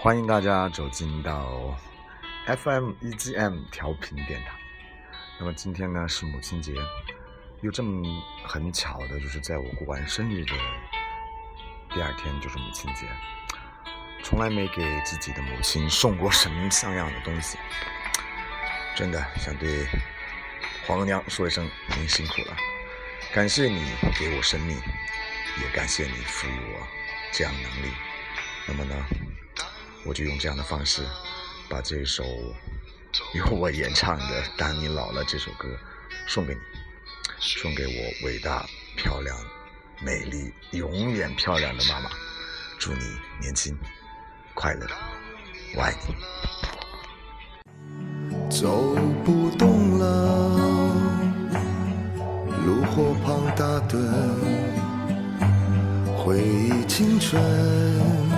欢迎大家走进到 FM EGM 调频电台。那么今天呢是母亲节，又这么很巧的，就是在我过完生日的第二天就是母亲节。从来没给自己的母亲送过什么像样的东西，真的想对黄额娘说一声您辛苦了，感谢你给我生命，也感谢你赋予我这样能力。那么呢？我就用这样的方式，把这首由我演唱的《当你老了》这首歌送给你，送给我伟大、漂亮、美丽、永远漂亮的妈妈。祝你年轻、快乐，我爱你。走不动了，炉火旁打盹，回忆青春。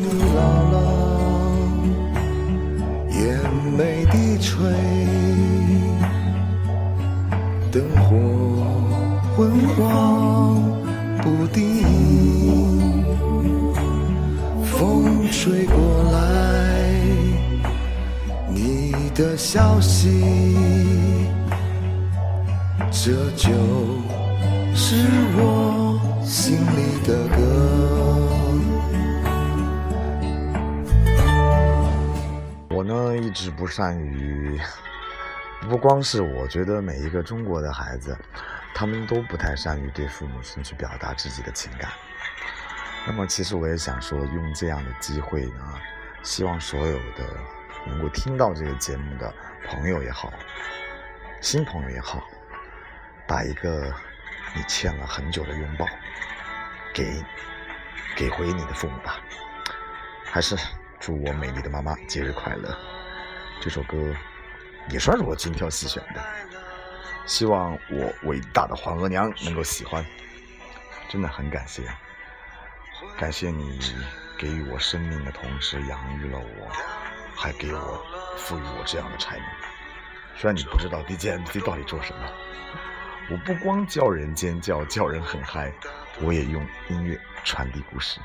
眼眉低垂，灯火昏黄不定，风吹过来，你的消息，这就是我心里的歌。一直不善于，不光是我觉得每一个中国的孩子，他们都不太善于对父母亲去表达自己的情感。那么其实我也想说，用这样的机会呢，希望所有的能够听到这个节目的朋友也好，新朋友也好，把一个你欠了很久的拥抱，给给回你的父母吧，还是。祝我美丽的妈妈节日快乐！这首歌也算是我精挑细选的，希望我伟大的黄额娘能够喜欢。真的很感谢，感谢你给予我生命的同时养育了我，还给我赋予我这样的才能。虽然你不知道 DJMC 到底做什么，我不光叫人尖叫，叫人很嗨，我也用音乐传递故事，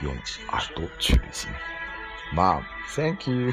用耳朵去旅行。Mom, thank you.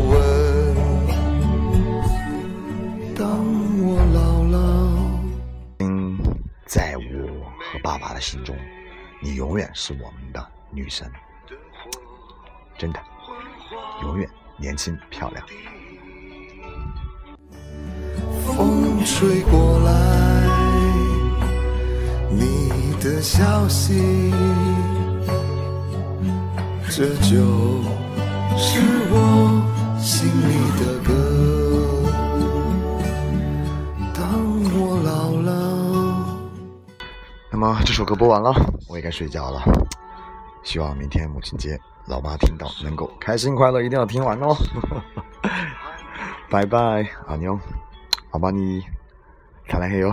在我和。爸爸的心中，你永远是我们的女神，真的，永远年轻漂亮。风吹过来，你的消息，这就是我心里的歌。首歌播完了，我也该睡觉了。希望明天母亲节，老妈听到能够开心快乐，一定要听完哦。拜拜，阿妞，阿巴尼，再来黑哟。